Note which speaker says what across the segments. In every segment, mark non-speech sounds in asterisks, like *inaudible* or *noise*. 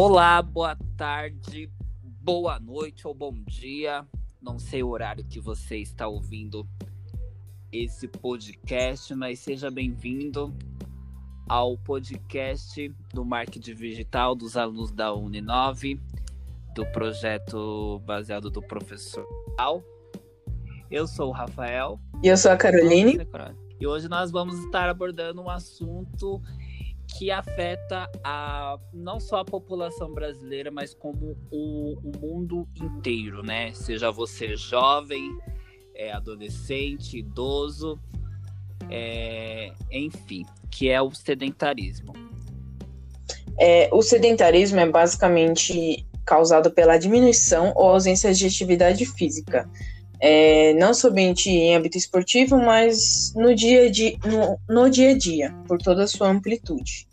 Speaker 1: Olá, boa tarde, boa noite ou bom dia. Não sei o horário que você está ouvindo esse podcast, mas seja bem-vindo ao podcast do marketing digital dos alunos da Uninove, do projeto baseado do professor Al. Eu sou o Rafael.
Speaker 2: E eu sou a Caroline.
Speaker 1: E hoje nós vamos estar abordando um assunto que afeta a, não só a população brasileira, mas como o, o mundo inteiro, né? Seja você jovem, é, adolescente, idoso, é, enfim, que é o sedentarismo.
Speaker 2: É, o sedentarismo é basicamente causado pela diminuição ou ausência de atividade física. É, não somente em âmbito esportivo, mas no dia, a dia, no, no dia a dia, por toda a sua amplitude.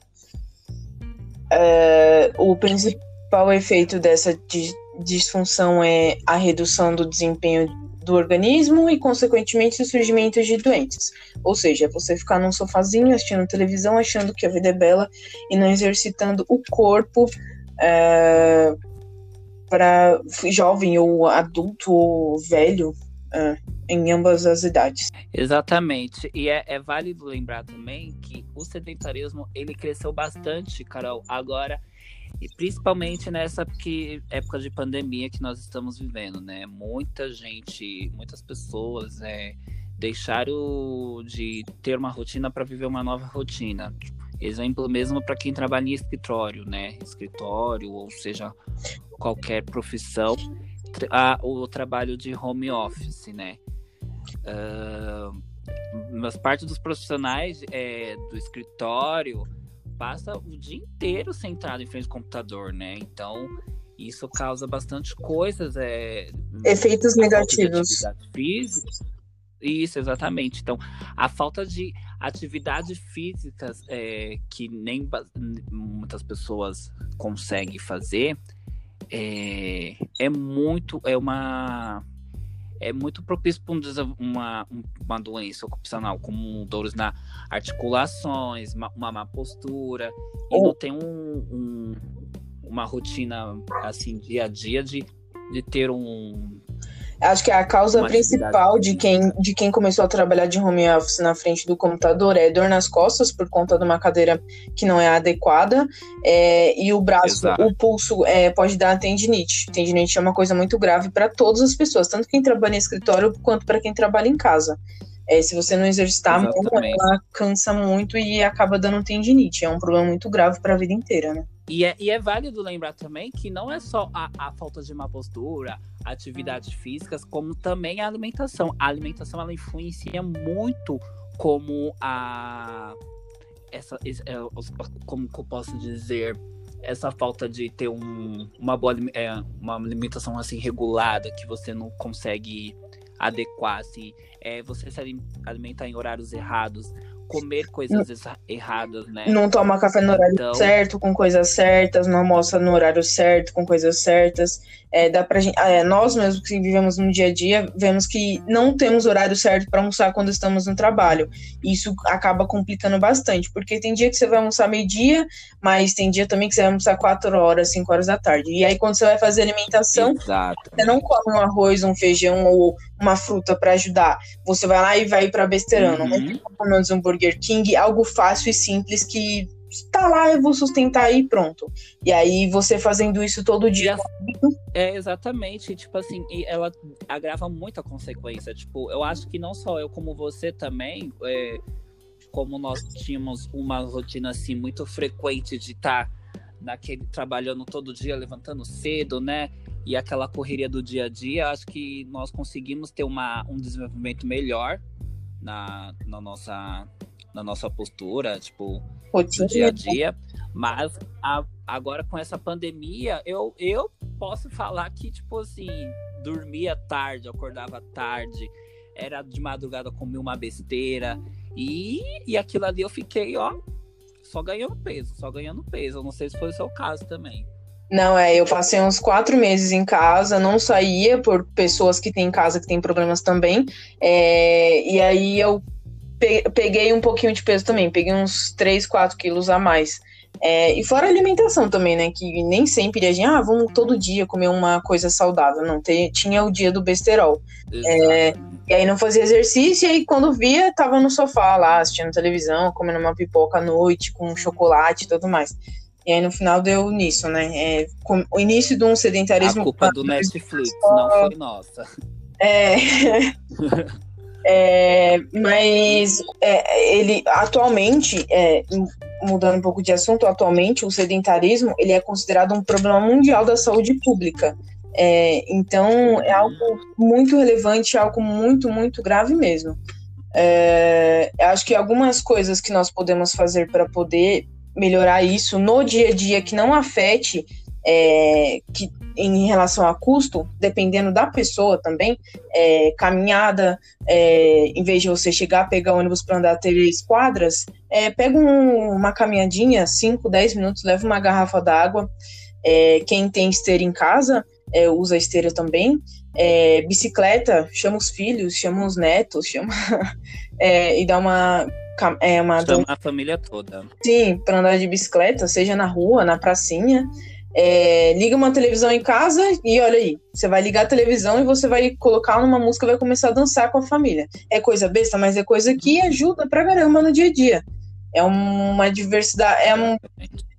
Speaker 2: É, o principal efeito dessa disfunção é a redução do desempenho do organismo e, consequentemente, o surgimento de doenças. Ou seja, você ficar num sofazinho assistindo televisão, achando que a vida é bela e não exercitando o corpo é, para jovem ou adulto ou velho é, em ambas as idades.
Speaker 1: Exatamente. E é, é, válido lembrar também que o sedentarismo ele cresceu bastante, Carol, agora e principalmente nessa que, época de pandemia que nós estamos vivendo, né? Muita gente, muitas pessoas é, deixaram de ter uma rotina para viver uma nova rotina. Exemplo mesmo para quem trabalha em escritório, né? Escritório, ou seja, qualquer profissão, o trabalho de home office, né? Uh, mas parte dos profissionais é, do escritório passa o dia inteiro sentado em frente ao computador, né? Então, isso causa bastante coisas. É,
Speaker 2: Efeitos negativos.
Speaker 1: Física. Isso, exatamente. Então, a falta de atividades físicas é, que nem muitas pessoas conseguem fazer é, é muito. É uma é muito propício para uma, uma doença ocupacional, como dores na articulações, uma, uma má postura, e não tem um, um, uma rotina assim dia a dia de, de ter um
Speaker 2: Acho que a causa principal de quem, de quem começou a trabalhar de home office na frente do computador é dor nas costas por conta de uma cadeira que não é adequada é, e o braço, Exato. o pulso é, pode dar tendinite. Tendinite é uma coisa muito grave para todas as pessoas, tanto quem trabalha em escritório quanto para quem trabalha em casa. É, se você não exercitar muito, ela cansa muito e acaba dando tendinite. É um problema muito grave para a vida inteira, né?
Speaker 1: E é, e é válido lembrar também que não é só a, a falta de uma postura, atividades físicas, como também a alimentação. A alimentação ela influencia muito como a essa, é, como eu posso dizer essa falta de ter um, uma boa é, uma alimentação assim regulada que você não consegue adequar assim é, você se alimentar em horários errados comer coisas erradas, né?
Speaker 2: Não toma café no horário então... certo, com coisas certas, não almoça no horário certo, com coisas certas. É, dá pra gente, é, nós mesmos que vivemos no dia a dia, vemos que não temos horário certo para almoçar quando estamos no trabalho. Isso acaba complicando bastante, porque tem dia que você vai almoçar meio-dia, mas tem dia também que você vai almoçar 4 horas, 5 horas da tarde. E aí, quando você vai fazer alimentação,
Speaker 1: Exato.
Speaker 2: você não come um arroz, um feijão ou uma fruta para ajudar. Você vai lá e vai para besteirão. Uhum. Não um Burger King, algo fácil e simples que tá lá, eu vou sustentar e pronto. E aí você fazendo isso todo dia.
Speaker 1: É, exatamente. Tipo assim, e ela agrava muito a consequência. Tipo, eu acho que não só eu, como você também, é, como nós tínhamos uma rotina assim muito frequente de estar tá naquele trabalhando todo dia, levantando cedo, né? E aquela correria do dia a dia, acho que nós conseguimos ter uma, um desenvolvimento melhor na, na nossa na nossa postura, tipo, Rotina. no dia a dia. Mas a, agora com essa pandemia, eu, eu posso falar que, tipo assim, dormia tarde, acordava tarde, era de madrugada, comia uma besteira. E, e aquilo ali eu fiquei, ó, só ganhando peso, só ganhando peso. Eu não sei se foi o seu caso também.
Speaker 2: Não, é, eu passei uns quatro meses em casa, não saía por pessoas que têm em casa que têm problemas também. É, e aí eu peguei um pouquinho de peso também, peguei uns 3, 4 quilos a mais. É, e fora a alimentação também, né? Que nem sempre a gente, ah, vamos todo dia comer uma coisa saudável. Não, tem, tinha o dia do besterol. É, e aí não fazia exercício, e aí quando via, tava no sofá lá, assistindo televisão, comendo uma pipoca à noite, com chocolate e tudo mais. E aí no final deu nisso, né? É, o início de um sedentarismo. A
Speaker 1: culpa do Netflix, não foi nossa.
Speaker 2: É. *laughs* é mas é, ele atualmente, é, mudando um pouco de assunto, atualmente o sedentarismo ele é considerado um problema mundial da saúde pública. É, então é algo muito relevante, algo muito, muito grave mesmo. É, acho que algumas coisas que nós podemos fazer para poder melhorar isso no dia a dia que não afete é, que em relação a custo, dependendo da pessoa também, é, caminhada, é, em vez de você chegar, pegar ônibus para andar três quadras, é, pega um, uma caminhadinha, 5, 10 minutos, leva uma garrafa d'água. É, quem tem esteira em casa, é, usa esteira também. É, bicicleta, chama os filhos, chama os netos, chama *laughs* e dá uma é uma
Speaker 1: chama a família toda.
Speaker 2: Sim, para andar de bicicleta, seja na rua, na pracinha. É, liga uma televisão em casa e olha aí, você vai ligar a televisão e você vai colocar uma música e vai começar a dançar com a família. É coisa besta, mas é coisa que ajuda pra caramba no dia a dia. É uma diversidade, é um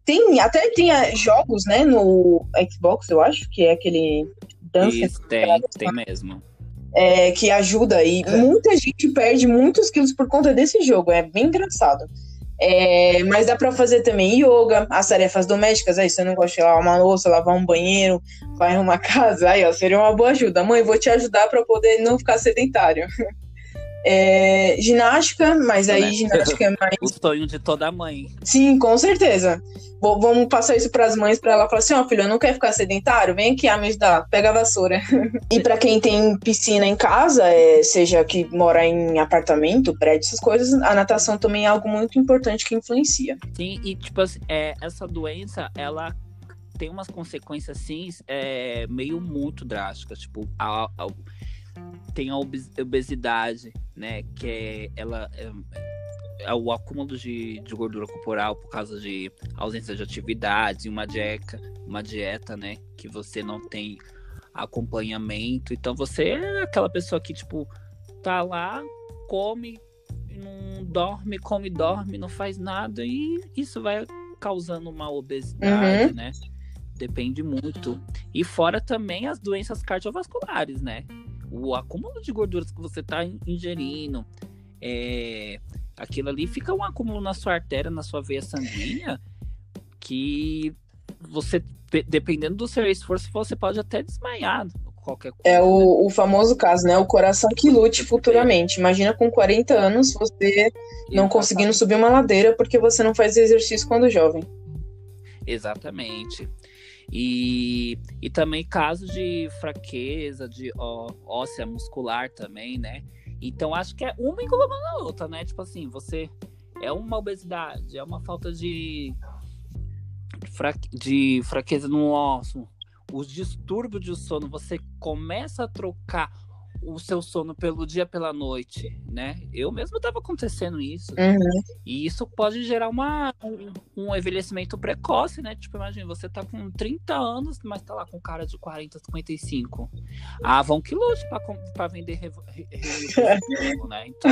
Speaker 2: tem até tem é, jogos, né, no Xbox, eu acho, que é aquele
Speaker 1: dança. Isso, tem, tem mesmo.
Speaker 2: É, que ajuda e é. muita gente perde muitos quilos por conta desse jogo. É bem engraçado. É, mas dá para fazer também yoga, as tarefas domésticas. Aí, você não gosta de lavar uma louça, lavar um banheiro, vai uma *laughs* casa, aí, ó, seria uma boa ajuda. Mãe, vou te ajudar para poder não ficar sedentário. *laughs* É, ginástica, mas aí né? ginástica é mais. *laughs*
Speaker 1: o sonho de toda mãe.
Speaker 2: Sim, com certeza. Vou, vamos passar isso para as mães, para ela falar assim: ó, oh, filho, não quer ficar sedentário? Vem aqui, a me ajudar, pega a vassoura. *laughs* e para quem tem piscina em casa, é, seja que mora em apartamento, prédio, essas coisas, a natação também é algo muito importante que influencia.
Speaker 1: Sim, e tipo assim, é, essa doença, ela tem umas consequências assim, é, meio muito drásticas. Tipo, a, a tem a obesidade, né? Que é, ela é, é o acúmulo de, de, gordura corporal por causa de ausência de atividades, uma dieta, uma dieta, né? Que você não tem acompanhamento. Então você é aquela pessoa que, tipo, tá lá, come, não dorme, come, dorme, não faz nada, e isso vai causando uma obesidade, uhum. né? Depende muito. E fora também as doenças cardiovasculares, né? O acúmulo de gorduras que você está ingerindo, é, aquilo ali fica um acúmulo na sua artéria, na sua veia sanguínea, que você, dependendo do seu esforço, você pode até desmaiar. Qualquer coisa,
Speaker 2: é o, né? o famoso caso, né? O coração que lute futuramente. Imagina com 40 anos você não conseguindo subir uma ladeira porque você não faz exercício quando jovem.
Speaker 1: Exatamente. E, e também casos de fraqueza, de ó, óssea muscular também, né? Então acho que é uma englobando a outra, né? Tipo assim, você é uma obesidade, é uma falta de, fraque, de fraqueza no osso, os distúrbios de sono, você começa a trocar o seu sono pelo dia pela noite, né? Eu mesmo estava acontecendo isso.
Speaker 2: Uhum.
Speaker 1: E isso pode gerar uma, um, um, envelhecimento precoce, né? Tipo, imagina, você tá com 30 anos, mas tá lá com cara de 40, 55. Ah, vão que lute para vender re, re, re, né? Então,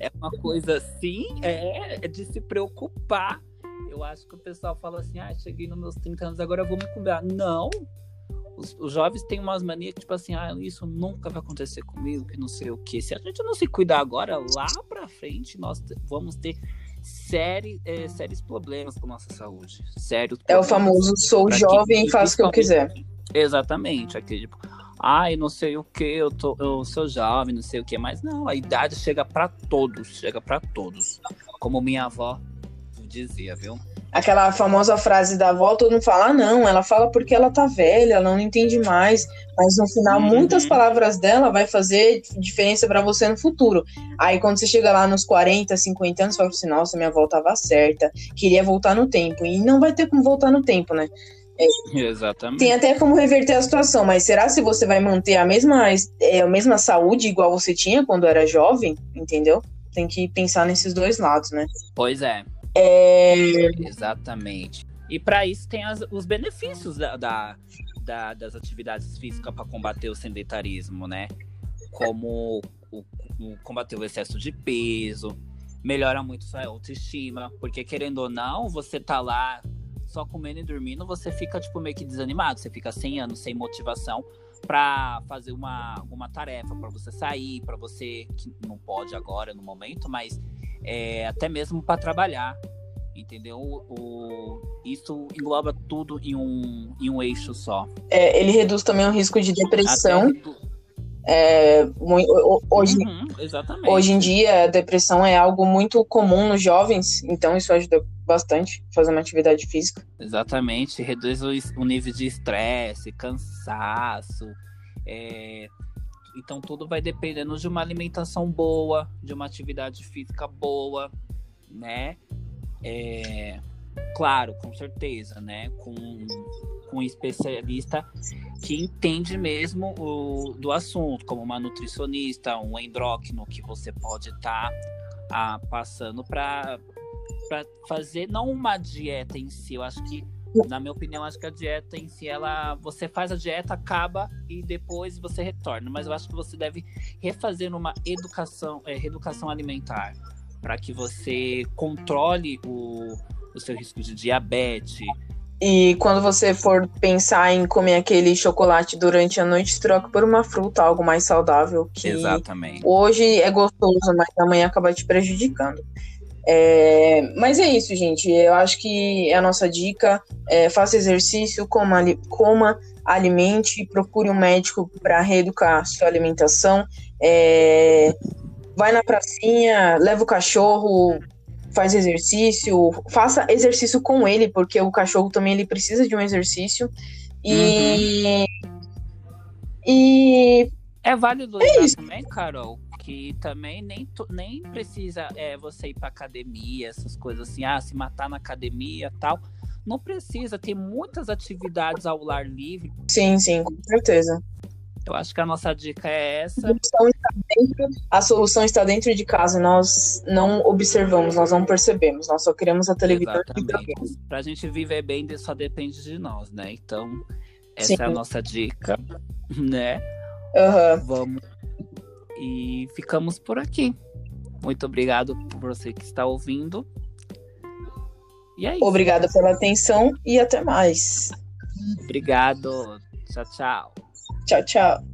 Speaker 1: é uma coisa assim, é, é de se preocupar. Eu acho que o pessoal fala assim, ah, cheguei nos meus 30 anos, agora eu vou me cuidar. Não, os, os, jovens têm umas manias que, tipo assim, ah, isso nunca vai acontecer comigo, que não sei o que. Se a gente não se cuidar agora, lá pra frente, nós vamos ter série, é, sérios problemas com nossa saúde. Sérios
Speaker 2: É o famoso sou jovem e faço o que eu quiser.
Speaker 1: Exatamente. Aquele tipo, ai, não sei o que, eu, tô, eu sou jovem, não sei o que, mas não, a idade chega para todos, chega para todos. Como minha avó dizia, viu?
Speaker 2: Aquela famosa frase da avó, todo mundo fala, ah, não, ela fala porque ela tá velha, ela não entende mais, mas no final uhum. muitas palavras dela vai fazer diferença para você no futuro. Aí quando você chega lá nos 40, 50 anos, você fala assim, nossa, minha avó tava certa, queria voltar no tempo, e não vai ter como voltar no tempo, né?
Speaker 1: É, Exatamente.
Speaker 2: Tem até como reverter a situação, mas será se você vai manter a mesma, é, a mesma saúde igual você tinha quando era jovem, entendeu? Tem que pensar nesses dois lados, né?
Speaker 1: Pois é.
Speaker 2: É...
Speaker 1: Exatamente. E para isso tem as, os benefícios da, da, da, das atividades físicas para combater o sedentarismo, né? Como o, o, combater o excesso de peso, melhora muito sua autoestima, porque querendo ou não, você tá lá só comendo e dormindo, você fica tipo meio que desanimado, você fica sem anos, sem motivação para fazer uma, uma tarefa, para você sair, para você que não pode agora no momento, mas é, até mesmo para trabalhar, entendeu? O, isso engloba tudo em um, em um eixo só.
Speaker 2: É, ele reduz também o risco de depressão. É, hoje, uhum, hoje em dia, a depressão é algo muito comum nos jovens, então isso ajuda bastante fazer uma atividade física.
Speaker 1: Exatamente, reduz o, o nível de estresse, cansaço. É... Então tudo vai dependendo de uma alimentação boa, de uma atividade física boa, né? É... Claro, com certeza, né? Com, com um especialista que entende mesmo o, do assunto, como uma nutricionista, um endócrino que você pode estar tá, ah, passando para fazer não uma dieta em si. Eu acho que, na minha opinião, acho que a dieta em si, ela você faz a dieta, acaba e depois você retorna. Mas eu acho que você deve refazer uma educação, é, reeducação alimentar para que você controle o, o seu risco de diabetes,
Speaker 2: e quando você for pensar em comer aquele chocolate durante a noite, troca por uma fruta, algo mais saudável. Que
Speaker 1: Exatamente.
Speaker 2: Hoje é gostoso, mas amanhã acaba te prejudicando. É, mas é isso, gente. Eu acho que é a nossa dica. É, faça exercício, coma, coma, alimente, procure um médico para reeducar sua alimentação. É, vai na pracinha, leva o cachorro, faz exercício, faça exercício com ele, porque o cachorro também ele precisa de um exercício. E. Uhum. E.
Speaker 1: É válido é também, Carol, que também nem, nem precisa é, você ir pra academia, essas coisas assim, ah, se matar na academia tal. Não precisa, tem muitas atividades ao lar livre.
Speaker 2: Sim, sim, com certeza.
Speaker 1: Eu acho que a nossa dica é essa. A
Speaker 2: solução está dentro, a solução está dentro de casa. Nós não observamos, nós não percebemos. Nós só queremos a televisão.
Speaker 1: Para a gente viver bem, só depende de nós, né? Então, essa Sim. é a nossa dica, *laughs* né?
Speaker 2: Uhum.
Speaker 1: Vamos. E ficamos por aqui. Muito obrigado por você que está ouvindo. E é isso.
Speaker 2: Obrigada pela atenção e até mais.
Speaker 1: Obrigado. Tchau, tchau.
Speaker 2: Tchau, tchau.